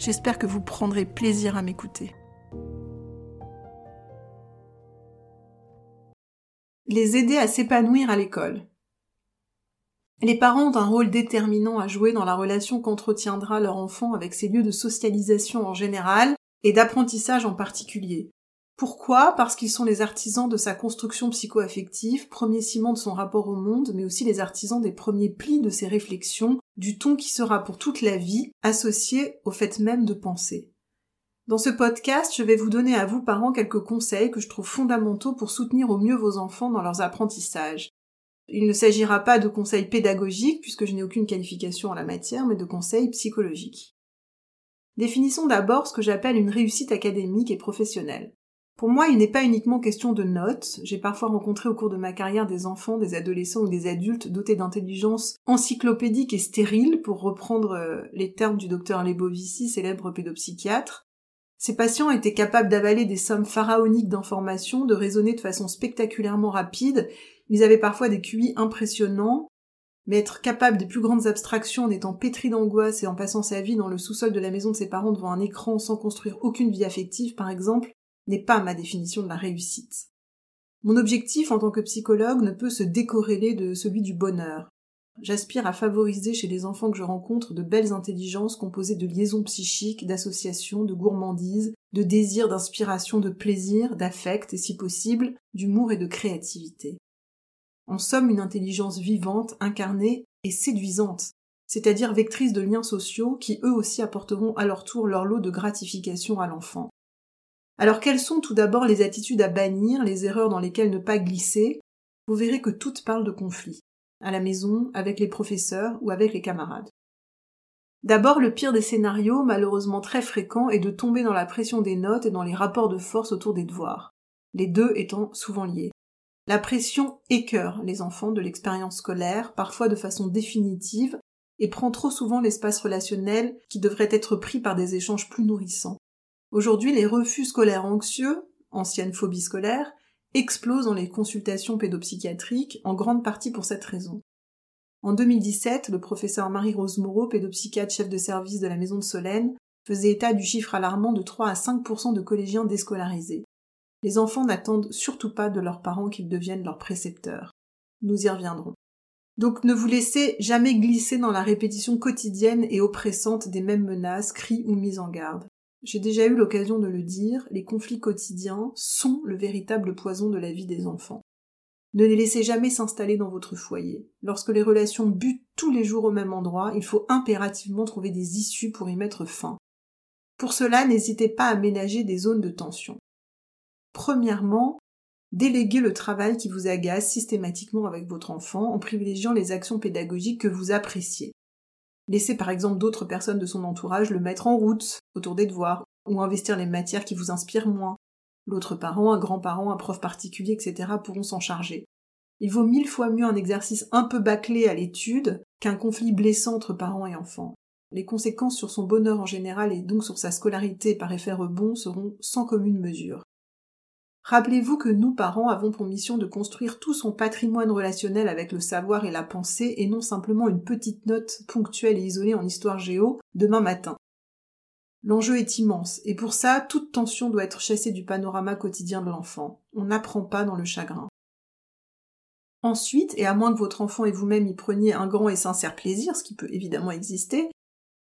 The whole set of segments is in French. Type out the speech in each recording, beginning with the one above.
J'espère que vous prendrez plaisir à m'écouter. Les aider à s'épanouir à l'école. Les parents ont un rôle déterminant à jouer dans la relation qu'entretiendra leur enfant avec ces lieux de socialisation en général et d'apprentissage en particulier. Pourquoi? Parce qu'ils sont les artisans de sa construction psycho-affective, premier ciment de son rapport au monde, mais aussi les artisans des premiers plis de ses réflexions, du ton qui sera pour toute la vie associé au fait même de penser. Dans ce podcast, je vais vous donner à vous parents quelques conseils que je trouve fondamentaux pour soutenir au mieux vos enfants dans leurs apprentissages. Il ne s'agira pas de conseils pédagogiques, puisque je n'ai aucune qualification en la matière, mais de conseils psychologiques. Définissons d'abord ce que j'appelle une réussite académique et professionnelle. Pour moi, il n'est pas uniquement question de notes. J'ai parfois rencontré au cours de ma carrière des enfants, des adolescents ou des adultes dotés d'intelligence encyclopédique et stérile, pour reprendre euh, les termes du docteur Lebovici, célèbre pédopsychiatre. Ces patients étaient capables d'avaler des sommes pharaoniques d'informations, de raisonner de façon spectaculairement rapide. Ils avaient parfois des QI impressionnants, mais être capable des plus grandes abstractions en étant pétri d'angoisse et en passant sa vie dans le sous-sol de la maison de ses parents devant un écran sans construire aucune vie affective, par exemple, n'est pas ma définition de la réussite. Mon objectif en tant que psychologue ne peut se décorréler de celui du bonheur. J'aspire à favoriser chez les enfants que je rencontre de belles intelligences composées de liaisons psychiques, d'associations, de gourmandises, de désirs, d'inspiration, de plaisir, d'affect et si possible, d'humour et de créativité. En somme, une intelligence vivante, incarnée et séduisante, c'est-à-dire vectrice de liens sociaux qui eux aussi apporteront à leur tour leur lot de gratification à l'enfant. Alors quelles sont tout d'abord les attitudes à bannir, les erreurs dans lesquelles ne pas glisser? Vous verrez que toutes parlent de conflits, à la maison, avec les professeurs ou avec les camarades. D'abord, le pire des scénarios, malheureusement très fréquent, est de tomber dans la pression des notes et dans les rapports de force autour des devoirs, les deux étant souvent liés. La pression écœure les enfants de l'expérience scolaire, parfois de façon définitive, et prend trop souvent l'espace relationnel qui devrait être pris par des échanges plus nourrissants. Aujourd'hui, les refus scolaires anxieux, ancienne phobie scolaire, explosent dans les consultations pédopsychiatriques, en grande partie pour cette raison. En 2017, le professeur Marie-Rose Moreau, pédopsychiatre chef de service de la maison de Solène, faisait état du chiffre alarmant de 3 à 5% de collégiens déscolarisés. Les enfants n'attendent surtout pas de leurs parents qu'ils deviennent leurs précepteurs. Nous y reviendrons. Donc ne vous laissez jamais glisser dans la répétition quotidienne et oppressante des mêmes menaces, cris ou mises en garde. J'ai déjà eu l'occasion de le dire, les conflits quotidiens sont le véritable poison de la vie des enfants. Ne les laissez jamais s'installer dans votre foyer. Lorsque les relations butent tous les jours au même endroit, il faut impérativement trouver des issues pour y mettre fin. Pour cela, n'hésitez pas à ménager des zones de tension. Premièrement, déléguez le travail qui vous agace systématiquement avec votre enfant en privilégiant les actions pédagogiques que vous appréciez. Laissez par exemple d'autres personnes de son entourage le mettre en route autour des devoirs, ou investir les matières qui vous inspirent moins. L'autre parent, un grand-parent, un prof particulier, etc. pourront s'en charger. Il vaut mille fois mieux un exercice un peu bâclé à l'étude qu'un conflit blessant entre parents et enfants. les conséquences sur son bonheur en général et donc sur sa scolarité par effet rebond seront sans commune mesure. Rappelez-vous que nous, parents, avons pour mission de construire tout son patrimoine relationnel avec le savoir et la pensée, et non simplement une petite note ponctuelle et isolée en histoire géo demain matin. L'enjeu est immense, et pour ça, toute tension doit être chassée du panorama quotidien de l'enfant. On n'apprend pas dans le chagrin. Ensuite, et à moins que votre enfant et vous-même y preniez un grand et sincère plaisir, ce qui peut évidemment exister,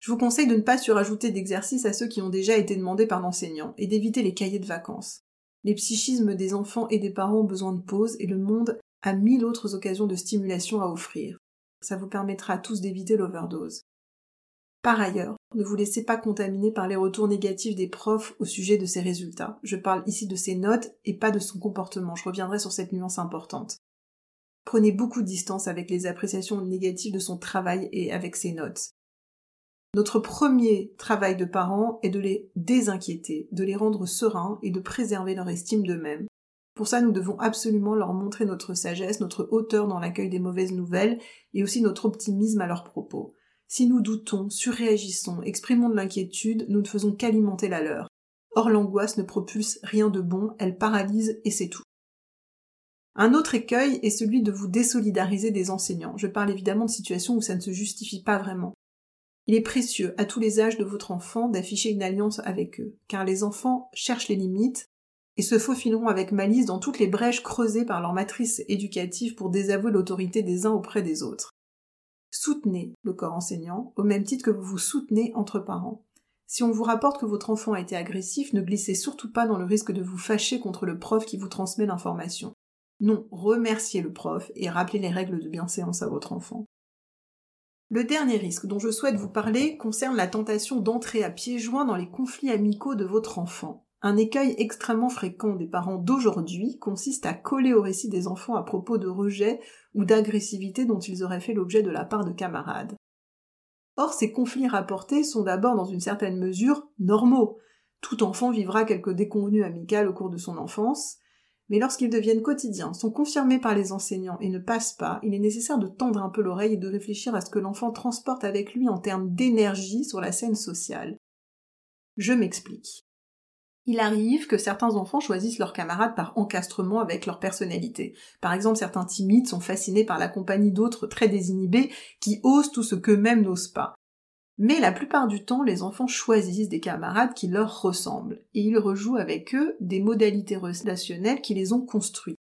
je vous conseille de ne pas surajouter d'exercices à ceux qui ont déjà été demandés par l'enseignant, et d'éviter les cahiers de vacances. Les psychismes des enfants et des parents ont besoin de pause, et le monde a mille autres occasions de stimulation à offrir. Ça vous permettra à tous d'éviter l'overdose. Par ailleurs, ne vous laissez pas contaminer par les retours négatifs des profs au sujet de ses résultats. Je parle ici de ses notes et pas de son comportement. Je reviendrai sur cette nuance importante. Prenez beaucoup de distance avec les appréciations négatives de son travail et avec ses notes. Notre premier travail de parents est de les désinquiéter, de les rendre sereins et de préserver leur estime d'eux-mêmes. Pour ça, nous devons absolument leur montrer notre sagesse, notre hauteur dans l'accueil des mauvaises nouvelles et aussi notre optimisme à leurs propos. Si nous doutons, surréagissons, exprimons de l'inquiétude, nous ne faisons qu'alimenter la leur. Or l'angoisse ne propulse rien de bon, elle paralyse et c'est tout. Un autre écueil est celui de vous désolidariser des enseignants. Je parle évidemment de situations où ça ne se justifie pas vraiment. Il est précieux, à tous les âges de votre enfant, d'afficher une alliance avec eux, car les enfants cherchent les limites et se faufileront avec malice dans toutes les brèches creusées par leur matrice éducative pour désavouer l'autorité des uns auprès des autres. Soutenez le corps enseignant au même titre que vous vous soutenez entre parents. Si on vous rapporte que votre enfant a été agressif, ne glissez surtout pas dans le risque de vous fâcher contre le prof qui vous transmet l'information. Non, remerciez le prof et rappelez les règles de bienséance à votre enfant. Le dernier risque dont je souhaite vous parler concerne la tentation d'entrer à pieds joints dans les conflits amicaux de votre enfant. Un écueil extrêmement fréquent des parents d'aujourd'hui consiste à coller au récit des enfants à propos de rejet ou d'agressivité dont ils auraient fait l'objet de la part de camarades. Or, ces conflits rapportés sont d'abord dans une certaine mesure normaux. Tout enfant vivra quelques déconvenues amicales au cours de son enfance, mais lorsqu'ils deviennent quotidiens, sont confirmés par les enseignants et ne passent pas, il est nécessaire de tendre un peu l'oreille et de réfléchir à ce que l'enfant transporte avec lui en termes d'énergie sur la scène sociale. Je m'explique. Il arrive que certains enfants choisissent leurs camarades par encastrement avec leur personnalité. Par exemple, certains timides sont fascinés par la compagnie d'autres très désinhibés qui osent tout ce qu'eux-mêmes n'osent pas. Mais la plupart du temps, les enfants choisissent des camarades qui leur ressemblent, et ils rejouent avec eux des modalités relationnelles qui les ont construits.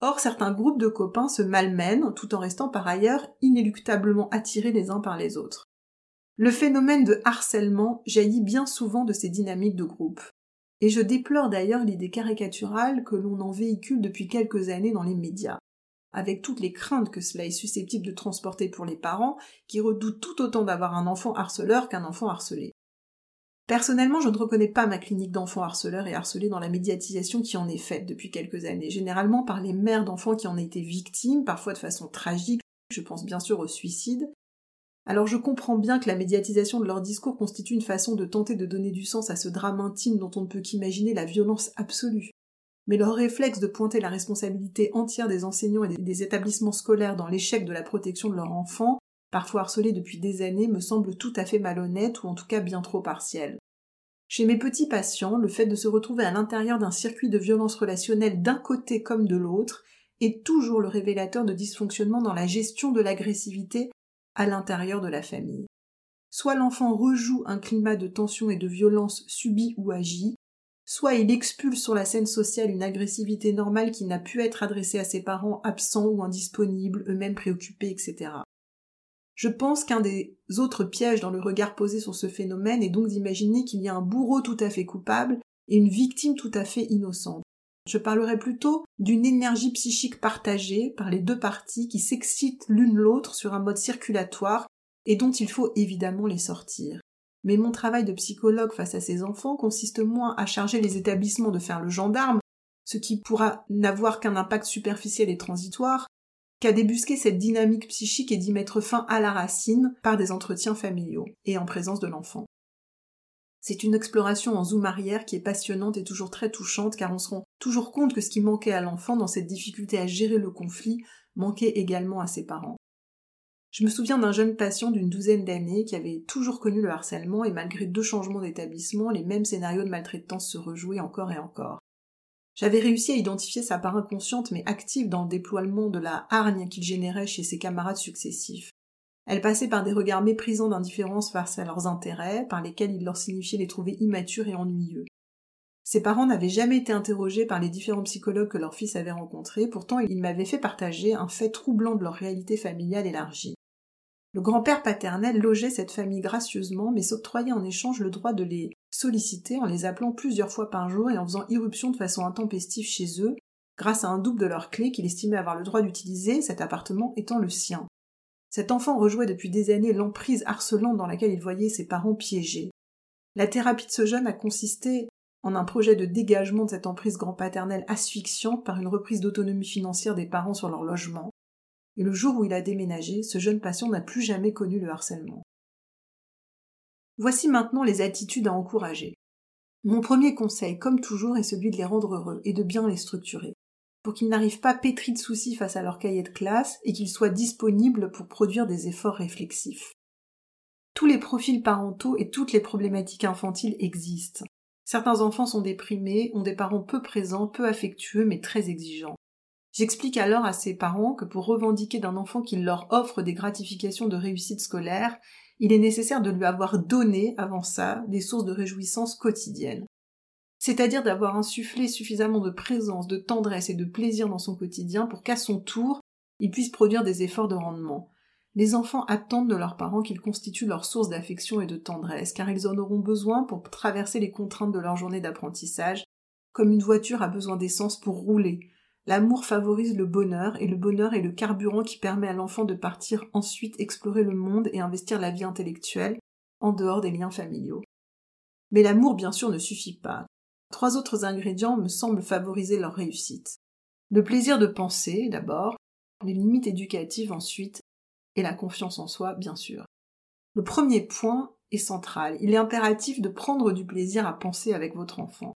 Or, certains groupes de copains se malmènent tout en restant par ailleurs inéluctablement attirés les uns par les autres. Le phénomène de harcèlement jaillit bien souvent de ces dynamiques de groupe. Et je déplore d'ailleurs l'idée caricaturale que l'on en véhicule depuis quelques années dans les médias, avec toutes les craintes que cela est susceptible de transporter pour les parents, qui redoutent tout autant d'avoir un enfant harceleur qu'un enfant harcelé. Personnellement, je ne reconnais pas ma clinique d'enfants harceleurs et harcelés dans la médiatisation qui en est faite depuis quelques années, généralement par les mères d'enfants qui en ont été victimes, parfois de façon tragique, je pense bien sûr au suicide, alors je comprends bien que la médiatisation de leur discours constitue une façon de tenter de donner du sens à ce drame intime dont on ne peut qu'imaginer la violence absolue. Mais leur réflexe de pointer la responsabilité entière des enseignants et des établissements scolaires dans l'échec de la protection de leurs enfants, parfois harcelés depuis des années, me semble tout à fait malhonnête ou en tout cas bien trop partiel. Chez mes petits patients, le fait de se retrouver à l'intérieur d'un circuit de violence relationnelle d'un côté comme de l'autre est toujours le révélateur de dysfonctionnement dans la gestion de l'agressivité à l'intérieur de la famille. Soit l'enfant rejoue un climat de tension et de violence subie ou agie, soit il expulse sur la scène sociale une agressivité normale qui n'a pu être adressée à ses parents absents ou indisponibles, eux-mêmes préoccupés, etc. Je pense qu'un des autres pièges dans le regard posé sur ce phénomène est donc d'imaginer qu'il y a un bourreau tout à fait coupable et une victime tout à fait innocente. Je parlerai plutôt d'une énergie psychique partagée par les deux parties qui s'excitent l'une l'autre sur un mode circulatoire et dont il faut évidemment les sortir. Mais mon travail de psychologue face à ces enfants consiste moins à charger les établissements de faire le gendarme, ce qui pourra n'avoir qu'un impact superficiel et transitoire, qu'à débusquer cette dynamique psychique et d'y mettre fin à la racine par des entretiens familiaux et en présence de l'enfant. C'est une exploration en zoom arrière qui est passionnante et toujours très touchante car on se rend toujours compte que ce qui manquait à l'enfant dans cette difficulté à gérer le conflit manquait également à ses parents. Je me souviens d'un jeune patient d'une douzaine d'années qui avait toujours connu le harcèlement et malgré deux changements d'établissement, les mêmes scénarios de maltraitance se rejouaient encore et encore. J'avais réussi à identifier sa part inconsciente mais active dans le déploiement de la hargne qu'il générait chez ses camarades successifs. Elle passait par des regards méprisants d'indifférence face à leurs intérêts, par lesquels il leur signifiait les trouver immatures et ennuyeux. Ses parents n'avaient jamais été interrogés par les différents psychologues que leur fils avait rencontrés, pourtant ils m'avaient fait partager un fait troublant de leur réalité familiale élargie. Le grand-père paternel logeait cette famille gracieusement, mais s'octroyait en échange le droit de les solliciter en les appelant plusieurs fois par jour et en faisant irruption de façon intempestive chez eux, grâce à un double de leurs clés qu'il estimait avoir le droit d'utiliser, cet appartement étant le sien. Cet enfant rejouait depuis des années l'emprise harcelante dans laquelle il voyait ses parents piégés. La thérapie de ce jeune a consisté en un projet de dégagement de cette emprise grand-paternelle asphyxiante par une reprise d'autonomie financière des parents sur leur logement. Et le jour où il a déménagé, ce jeune patient n'a plus jamais connu le harcèlement. Voici maintenant les attitudes à encourager. Mon premier conseil, comme toujours, est celui de les rendre heureux et de bien les structurer pour qu'ils n'arrivent pas pétris de soucis face à leur cahier de classe et qu'ils soient disponibles pour produire des efforts réflexifs. Tous les profils parentaux et toutes les problématiques infantiles existent. Certains enfants sont déprimés, ont des parents peu présents, peu affectueux, mais très exigeants. J'explique alors à ces parents que pour revendiquer d'un enfant qu'il leur offre des gratifications de réussite scolaire, il est nécessaire de lui avoir donné, avant ça, des sources de réjouissance quotidiennes c'est-à-dire d'avoir insufflé suffisamment de présence, de tendresse et de plaisir dans son quotidien pour qu'à son tour, il puisse produire des efforts de rendement. Les enfants attendent de leurs parents qu'ils constituent leur source d'affection et de tendresse, car ils en auront besoin pour traverser les contraintes de leur journée d'apprentissage, comme une voiture a besoin d'essence pour rouler. L'amour favorise le bonheur, et le bonheur est le carburant qui permet à l'enfant de partir ensuite explorer le monde et investir la vie intellectuelle, en dehors des liens familiaux. Mais l'amour, bien sûr, ne suffit pas. Trois autres ingrédients me semblent favoriser leur réussite. Le plaisir de penser, d'abord, les limites éducatives ensuite, et la confiance en soi, bien sûr. Le premier point est central. Il est impératif de prendre du plaisir à penser avec votre enfant.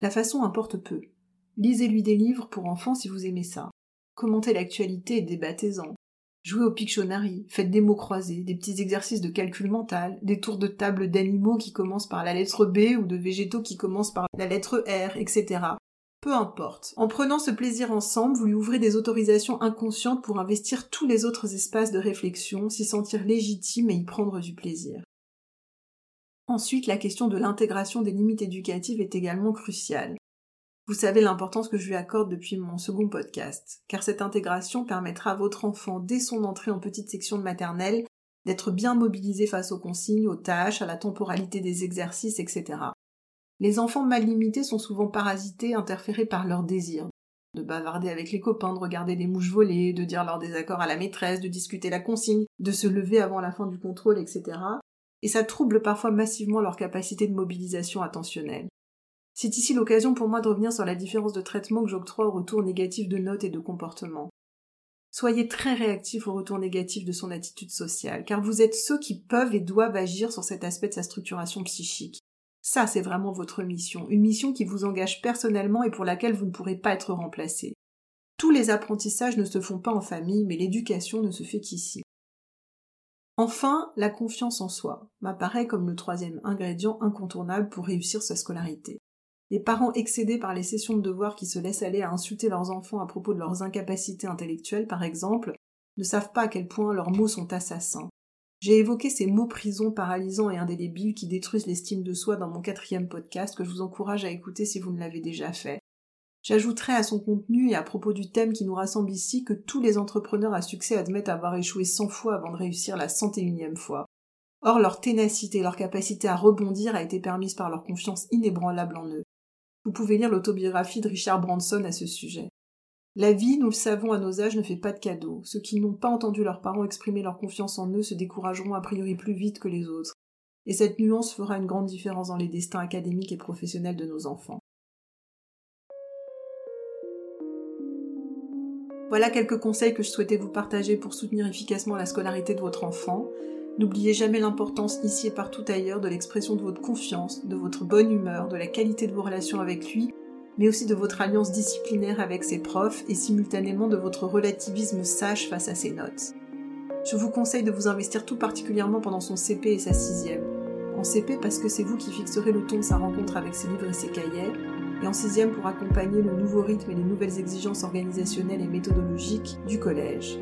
La façon importe peu. Lisez-lui des livres pour enfants si vous aimez ça. Commentez l'actualité et débattez-en. Jouez au Pictionary, faites des mots croisés, des petits exercices de calcul mental, des tours de table d'animaux qui commencent par la lettre B ou de végétaux qui commencent par la lettre R, etc. Peu importe. En prenant ce plaisir ensemble, vous lui ouvrez des autorisations inconscientes pour investir tous les autres espaces de réflexion, s'y sentir légitime et y prendre du plaisir. Ensuite, la question de l'intégration des limites éducatives est également cruciale. Vous savez l'importance que je lui accorde depuis mon second podcast, car cette intégration permettra à votre enfant, dès son entrée en petite section de maternelle, d'être bien mobilisé face aux consignes, aux tâches, à la temporalité des exercices, etc. Les enfants mal limités sont souvent parasités, interférés par leurs désirs. De bavarder avec les copains, de regarder des mouches voler, de dire leur désaccord à la maîtresse, de discuter la consigne, de se lever avant la fin du contrôle, etc. Et ça trouble parfois massivement leur capacité de mobilisation attentionnelle. C'est ici l'occasion pour moi de revenir sur la différence de traitement que j'octroie au retour négatif de notes et de comportement. Soyez très réactif au retour négatif de son attitude sociale, car vous êtes ceux qui peuvent et doivent agir sur cet aspect de sa structuration psychique. Ça, c'est vraiment votre mission, une mission qui vous engage personnellement et pour laquelle vous ne pourrez pas être remplacé. Tous les apprentissages ne se font pas en famille, mais l'éducation ne se fait qu'ici. Enfin, la confiance en soi m'apparaît comme le troisième ingrédient incontournable pour réussir sa scolarité. Les parents excédés par les sessions de devoirs qui se laissent aller à insulter leurs enfants à propos de leurs incapacités intellectuelles, par exemple, ne savent pas à quel point leurs mots sont assassins. J'ai évoqué ces mots prisons paralysants et indélébiles qui détruisent l'estime de soi dans mon quatrième podcast que je vous encourage à écouter si vous ne l'avez déjà fait. J'ajouterai à son contenu et à propos du thème qui nous rassemble ici que tous les entrepreneurs à succès admettent avoir échoué cent fois avant de réussir la cent et unième fois. Or, leur ténacité, leur capacité à rebondir a été permise par leur confiance inébranlable en eux. Vous pouvez lire l'autobiographie de Richard Branson à ce sujet. La vie, nous le savons à nos âges, ne fait pas de cadeaux. Ceux qui n'ont pas entendu leurs parents exprimer leur confiance en eux se décourageront a priori plus vite que les autres. Et cette nuance fera une grande différence dans les destins académiques et professionnels de nos enfants. Voilà quelques conseils que je souhaitais vous partager pour soutenir efficacement la scolarité de votre enfant. N'oubliez jamais l'importance ici et partout ailleurs de l'expression de votre confiance, de votre bonne humeur, de la qualité de vos relations avec lui, mais aussi de votre alliance disciplinaire avec ses profs et simultanément de votre relativisme sage face à ses notes. Je vous conseille de vous investir tout particulièrement pendant son CP et sa sixième. En CP parce que c'est vous qui fixerez le ton de sa rencontre avec ses livres et ses cahiers, et en sixième pour accompagner le nouveau rythme et les nouvelles exigences organisationnelles et méthodologiques du collège.